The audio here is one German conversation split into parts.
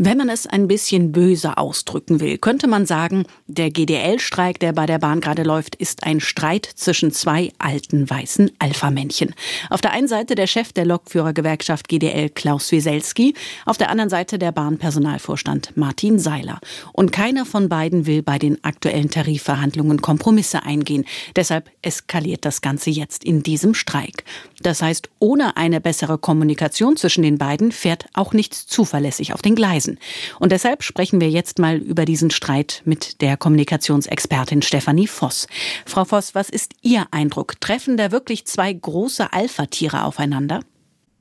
Wenn man es ein bisschen böse ausdrücken will, könnte man sagen, der GDL-Streik, der bei der Bahn gerade läuft, ist ein Streit zwischen zwei alten weißen Alpha-Männchen. Auf der einen Seite der Chef der Lokführergewerkschaft GDL Klaus Wieselski, auf der anderen Seite der Bahnpersonalvorstand Martin Seiler. Und keiner von beiden will bei den aktuellen Tarifverhandlungen Kompromisse eingehen. Deshalb eskaliert das Ganze jetzt in diesem Streik. Das heißt, ohne eine bessere Kommunikation zwischen den beiden fährt auch nichts zuverlässig auf den Gleisen müssen. Und deshalb sprechen wir jetzt mal über diesen Streit mit der Kommunikationsexpertin Stefanie Voss. Frau Voss, was ist Ihr Eindruck? Treffen da wirklich zwei große Alpha-Tiere aufeinander?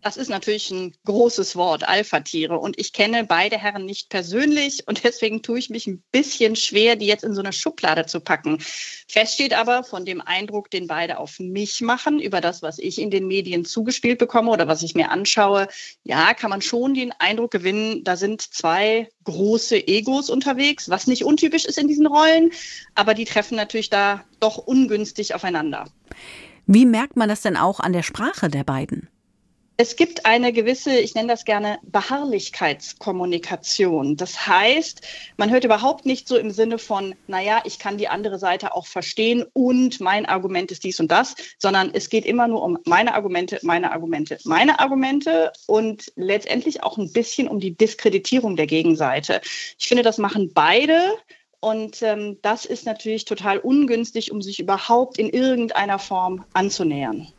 Das ist natürlich ein großes Wort, Alpha-Tiere. Und ich kenne beide Herren nicht persönlich und deswegen tue ich mich ein bisschen schwer, die jetzt in so eine Schublade zu packen. Fest steht aber von dem Eindruck, den beide auf mich machen, über das, was ich in den Medien zugespielt bekomme oder was ich mir anschaue, ja, kann man schon den Eindruck gewinnen, da sind zwei große Egos unterwegs, was nicht untypisch ist in diesen Rollen, aber die treffen natürlich da doch ungünstig aufeinander. Wie merkt man das denn auch an der Sprache der beiden? Es gibt eine gewisse, ich nenne das gerne Beharrlichkeitskommunikation. Das heißt, man hört überhaupt nicht so im Sinne von, naja, ich kann die andere Seite auch verstehen und mein Argument ist dies und das, sondern es geht immer nur um meine Argumente, meine Argumente, meine Argumente und letztendlich auch ein bisschen um die Diskreditierung der Gegenseite. Ich finde, das machen beide. Und ähm, das ist natürlich total ungünstig, um sich überhaupt in irgendeiner Form anzunähern.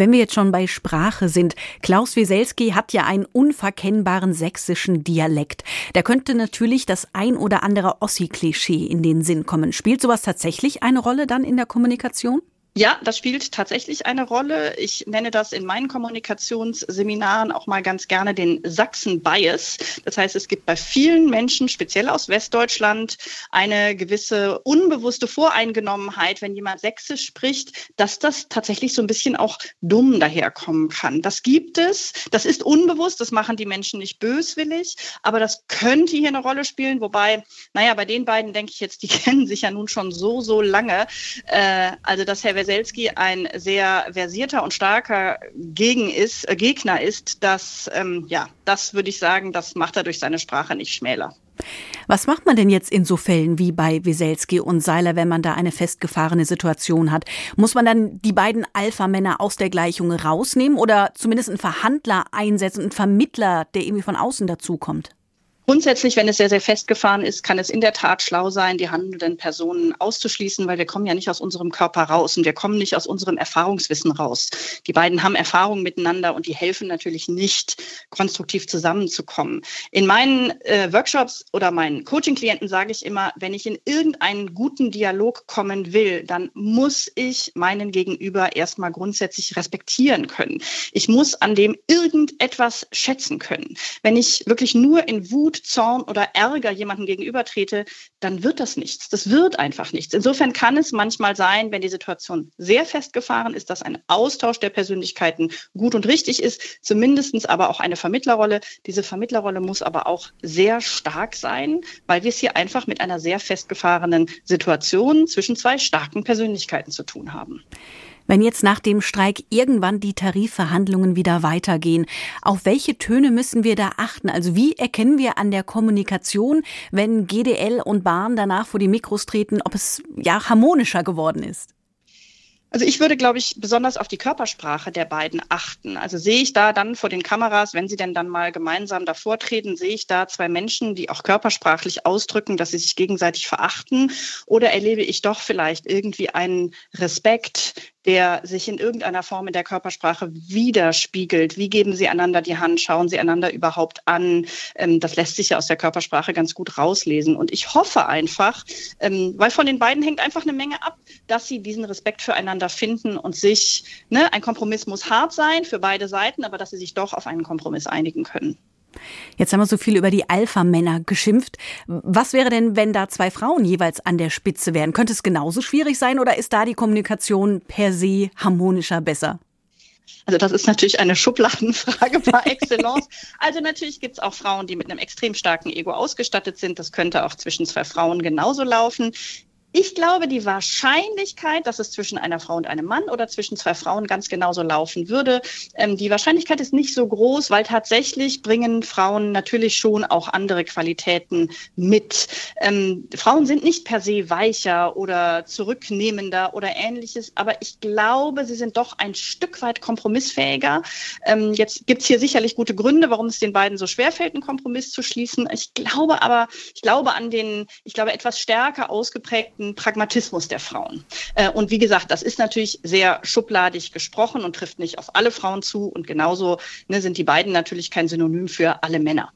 Wenn wir jetzt schon bei Sprache sind, Klaus Wieselski hat ja einen unverkennbaren sächsischen Dialekt. Da könnte natürlich das ein oder andere Ossi-Klischee in den Sinn kommen. Spielt sowas tatsächlich eine Rolle dann in der Kommunikation? Ja, das spielt tatsächlich eine Rolle. Ich nenne das in meinen Kommunikationsseminaren auch mal ganz gerne den Sachsen-Bias. Das heißt, es gibt bei vielen Menschen, speziell aus Westdeutschland, eine gewisse unbewusste Voreingenommenheit, wenn jemand Sächsisch spricht, dass das tatsächlich so ein bisschen auch dumm daherkommen kann. Das gibt es. Das ist unbewusst. Das machen die Menschen nicht böswillig. Aber das könnte hier eine Rolle spielen. Wobei, naja, bei den beiden denke ich jetzt, die kennen sich ja nun schon so, so lange. Äh, also, dass Herr Weselski ein sehr versierter und starker Gegen ist, äh, Gegner ist, das, ähm, ja, das würde ich sagen, das macht er durch seine Sprache nicht schmäler. Was macht man denn jetzt in so Fällen wie bei Weselski und Seiler, wenn man da eine festgefahrene Situation hat? Muss man dann die beiden Alpha-Männer aus der Gleichung rausnehmen oder zumindest einen Verhandler einsetzen, einen Vermittler, der irgendwie von außen dazukommt? Grundsätzlich, wenn es sehr, sehr festgefahren ist, kann es in der Tat schlau sein, die handelnden Personen auszuschließen, weil wir kommen ja nicht aus unserem Körper raus und wir kommen nicht aus unserem Erfahrungswissen raus. Die beiden haben Erfahrungen miteinander und die helfen natürlich nicht, konstruktiv zusammenzukommen. In meinen äh, Workshops oder meinen Coaching-Klienten sage ich immer, wenn ich in irgendeinen guten Dialog kommen will, dann muss ich meinen Gegenüber erstmal grundsätzlich respektieren können. Ich muss an dem irgendetwas schätzen können. Wenn ich wirklich nur in Wut Zorn oder Ärger jemandem gegenübertrete, dann wird das nichts. Das wird einfach nichts. Insofern kann es manchmal sein, wenn die Situation sehr festgefahren ist, dass ein Austausch der Persönlichkeiten gut und richtig ist, zumindestens aber auch eine Vermittlerrolle. Diese Vermittlerrolle muss aber auch sehr stark sein, weil wir es hier einfach mit einer sehr festgefahrenen Situation zwischen zwei starken Persönlichkeiten zu tun haben. Wenn jetzt nach dem Streik irgendwann die Tarifverhandlungen wieder weitergehen, auf welche Töne müssen wir da achten? Also wie erkennen wir an der Kommunikation, wenn GDL und Bahn danach vor die Mikros treten, ob es ja harmonischer geworden ist? Also ich würde, glaube ich, besonders auf die Körpersprache der beiden achten. Also sehe ich da dann vor den Kameras, wenn sie denn dann mal gemeinsam davor treten, sehe ich da zwei Menschen, die auch körpersprachlich ausdrücken, dass sie sich gegenseitig verachten? Oder erlebe ich doch vielleicht irgendwie einen Respekt, der sich in irgendeiner Form in der Körpersprache widerspiegelt. Wie geben Sie einander die Hand? Schauen Sie einander überhaupt an? Ähm, das lässt sich ja aus der Körpersprache ganz gut rauslesen. Und ich hoffe einfach, ähm, weil von den beiden hängt einfach eine Menge ab, dass sie diesen Respekt füreinander finden und sich, ne, ein Kompromiss muss hart sein für beide Seiten, aber dass sie sich doch auf einen Kompromiss einigen können. Jetzt haben wir so viel über die Alpha-Männer geschimpft. Was wäre denn, wenn da zwei Frauen jeweils an der Spitze wären? Könnte es genauso schwierig sein oder ist da die Kommunikation per se harmonischer besser? Also das ist natürlich eine Schubladenfrage par excellence. Also natürlich gibt es auch Frauen, die mit einem extrem starken Ego ausgestattet sind. Das könnte auch zwischen zwei Frauen genauso laufen Ich glaube, die Wahrscheinlichkeit, dass es zwischen einer Frau und einem Mann oder zwischen zwei Frauen ganz genauso laufen würde, ähm, die Wahrscheinlichkeit ist nicht so groß, weil tatsächlich bringen Frauen natürlich schon auch andere Qualitäten mit. Ähm, Frauen sind nicht per se weicher oder zurücknehmender oder ähnliches, aber ich glaube, sie sind doch ein Stück weit kompromissfähiger. Ähm, jetzt gibt es hier sicherlich gute Gründe, warum es den beiden so schwerfällt, einen Kompromiss zu schließen. Ich glaube aber, ich glaube an den, ich glaube etwas stärker ausgeprägten direkten Pragmatismus der Frauen. Äh, und wie gesagt, das ist natürlich sehr schubladig gesprochen und trifft nicht auf alle Frauen zu. Und genauso ne, sind die beiden natürlich kein Synonym für alle Männer.